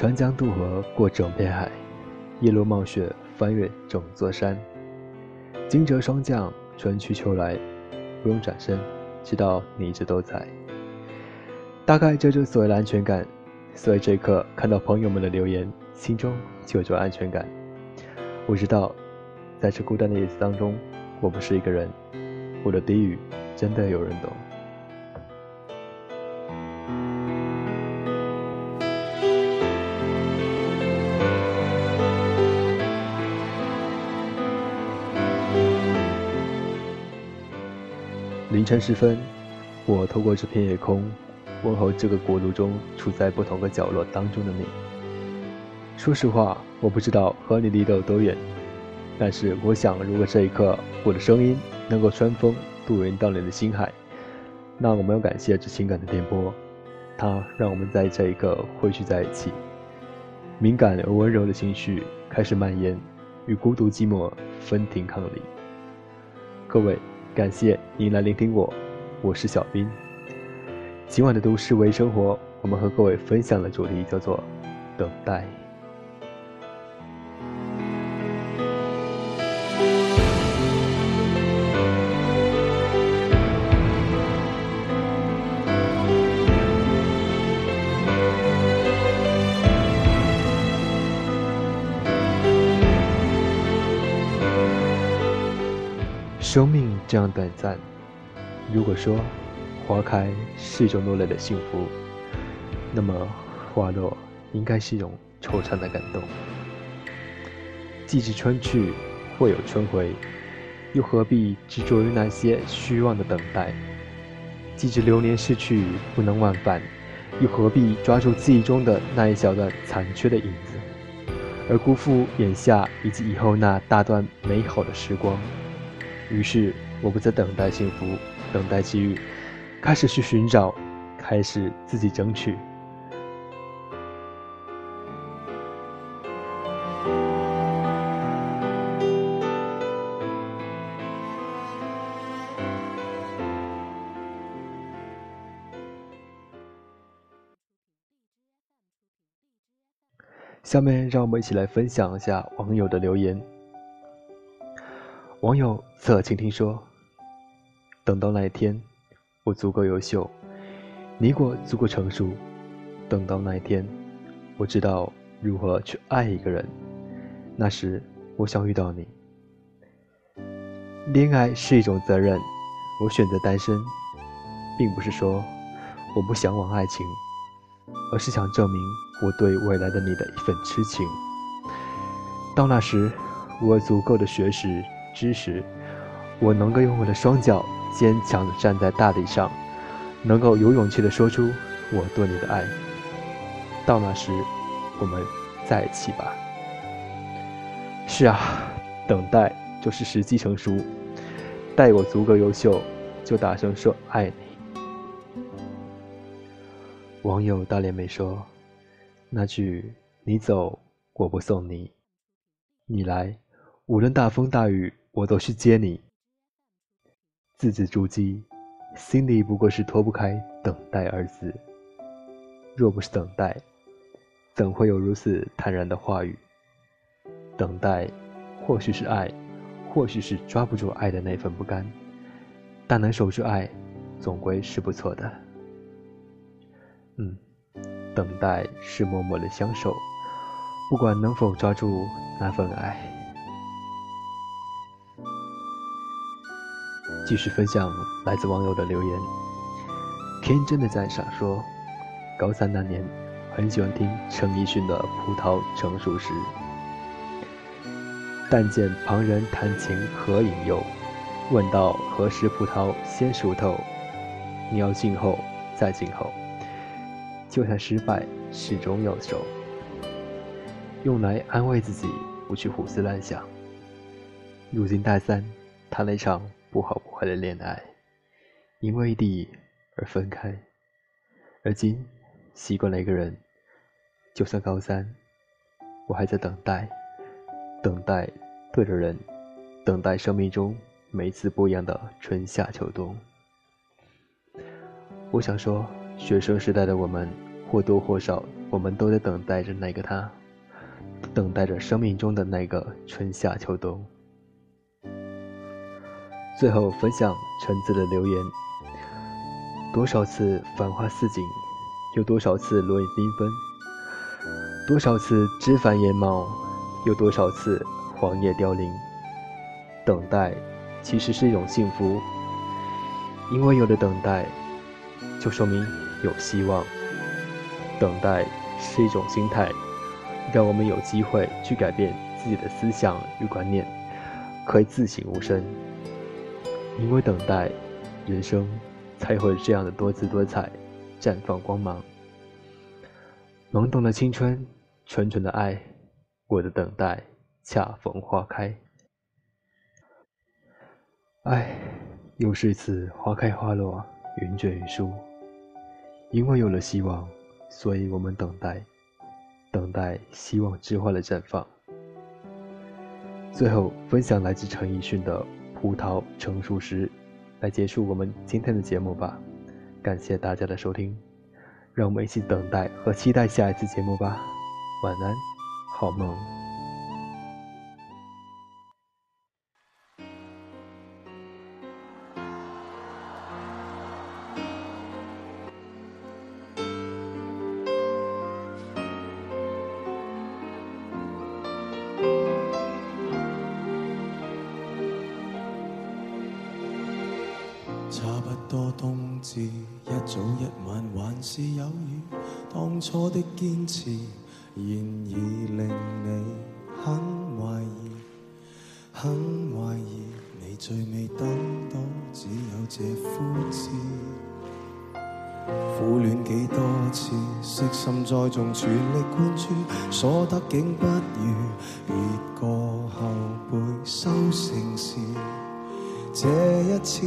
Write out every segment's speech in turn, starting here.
长江渡河过整片海，一路冒雪翻越整座山。惊蛰霜降，春去秋来，不用转身，知道你一直都在。大概这就是所谓的安全感。所以这一刻看到朋友们的留言，心中就有种安全感。我知道，在这孤单的夜子当中，我不是一个人。我的低语真的有人懂。晨时分，我透过这片夜空，问候这个国度中处在不同个角落当中的你。说实话，我不知道和你离得有多远，但是我想，如果这一刻我的声音能够穿风渡人到你的心海，那我们要感谢这情感的电波，它让我们在这一刻汇聚在一起。敏感而温柔的情绪开始蔓延，与孤独寂寞分庭抗礼。各位。感谢您来聆听我，我是小兵。今晚的都市微生活，我们和各位分享的主题叫做等待。生命这样短暂，如果说花开是一种落泪的幸福，那么花落应该是一种惆怅的感动。既知春去，会有春回，又何必执着于那些虚妄的等待？既知流年逝去不能忘返，又何必抓住记忆中的那一小段残缺的影子，而辜负眼下以及以后那大段美好的时光？于是，我不再等待幸福，等待机遇，开始去寻找，开始自己争取。下面，让我们一起来分享一下网友的留言。网友侧倾听说：“等到那一天，我足够优秀，你我足够成熟。等到那一天，我知道如何去爱一个人。那时，我想遇到你。恋爱是一种责任，我选择单身，并不是说我不向往爱情，而是想证明我对未来的你的一份痴情。到那时，我有足够的学识。”知识，我能够用我的双脚坚强地站在大地上，能够有勇气地说出我对你的爱。到那时，我们在一起吧。是啊，等待就是时机成熟。待我足够优秀，就大声说爱你。网友大脸妹说：“那句你走我不送你，你来无论大风大雨。”我都去接你，字字珠玑，心里不过是脱不开“等待”二字。若不是等待，怎会有如此坦然的话语？等待，或许是爱，或许是抓不住爱的那份不甘，但能守住爱，总归是不错的。嗯，等待是默默的相守，不管能否抓住那份爱。继续分享来自网友的留言。天真的赞赏说：“高三那年，很喜欢听陈奕迅的《葡萄成熟时》。但见旁人弹琴何引诱？问道何时葡萄先熟透？你要静候，再静候。就算失败，始终要守。用来安慰自己，不去胡思乱想。如今大三，谈了一场。”不好不坏的恋爱，因为异地而分开，而今习惯了一个人。就算高三，我还在等待，等待对的人，等待生命中每一次不一样的春夏秋冬。我想说，学生时代的我们或多或少我们都在等待着那个他，等待着生命中的那个春夏秋冬。最后分享橙子的留言：多少次繁花似锦，有多少次落叶缤纷？多少次枝繁叶茂，有多少次黄叶凋零？等待其实是一种幸福，因为有了等待，就说明有希望。等待是一种心态，让我们有机会去改变自己的思想与观念，可以自省无声。因为等待，人生才会这样的多姿多彩，绽放光芒。懵懂的青春，纯纯的爱，我的等待恰逢花开。唉，又是一次花开花落，云卷云舒。因为有了希望。所以我们等待，等待希望之花的绽放。最后分享来自陈奕迅的《葡萄成熟时》，来结束我们今天的节目吧。感谢大家的收听，让我们一起等待和期待下一次节目吧。晚安，好梦。多冬至，一早一晚还是有雨。当初的坚持，现已令你很怀疑，很怀疑。你最未等到，只有这枯枝。苦恋几多次，悉心栽种，全力灌注，所得竟不如别个后辈收成时。这一次。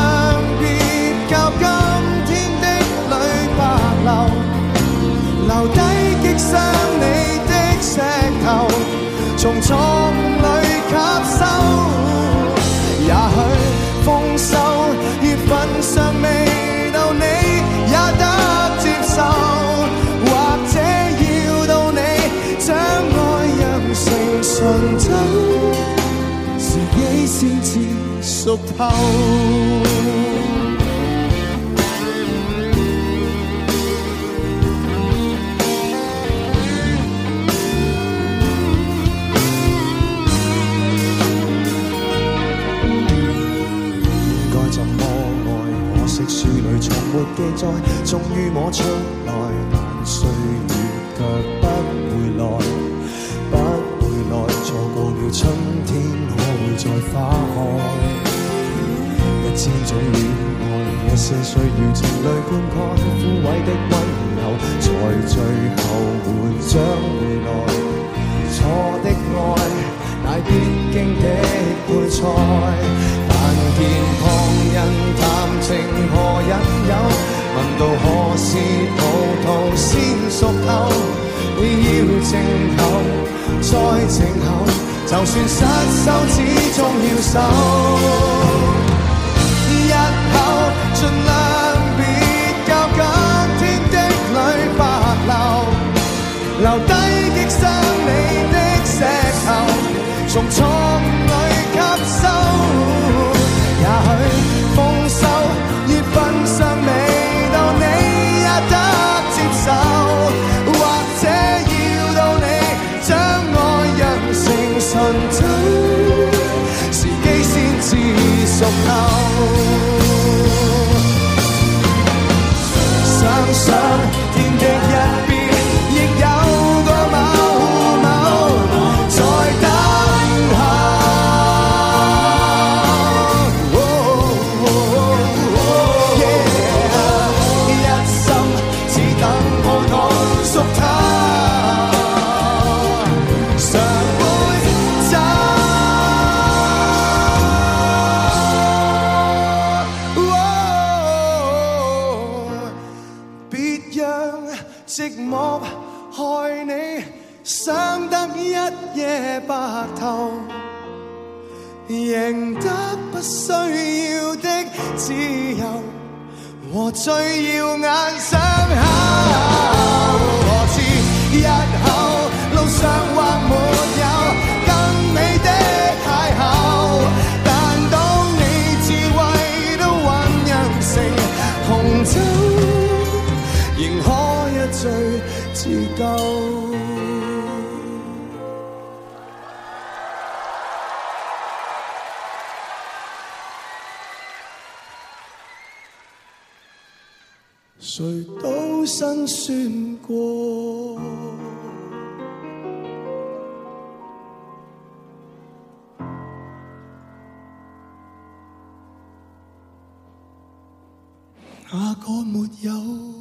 留低击伤你的石头，从错误里吸收。也许丰收月份尚未到，你也得接受，或者要到你将爱酿成醇酒，自己先至熟透。终于摸出来，但岁月却不回来，不回来。错过了春天，可会再花开？一千种恋爱，一些需要情泪灌溉，枯萎的温柔，在最后会将回来。错的爱，乃必经的配菜。但见旁人谈情何引诱，问到何时葡萄先熟透，你要静候，再静候，就算失手，始终要守。日后尽量成醇酒，时机先至熟透。夜白頭，贏得不需要的自由和最耀眼傷口。何知日後路上或沒有更美的邂逅，但當你智慧都酝酿成紅酒，仍可一醉自救。相信过。哪个没有。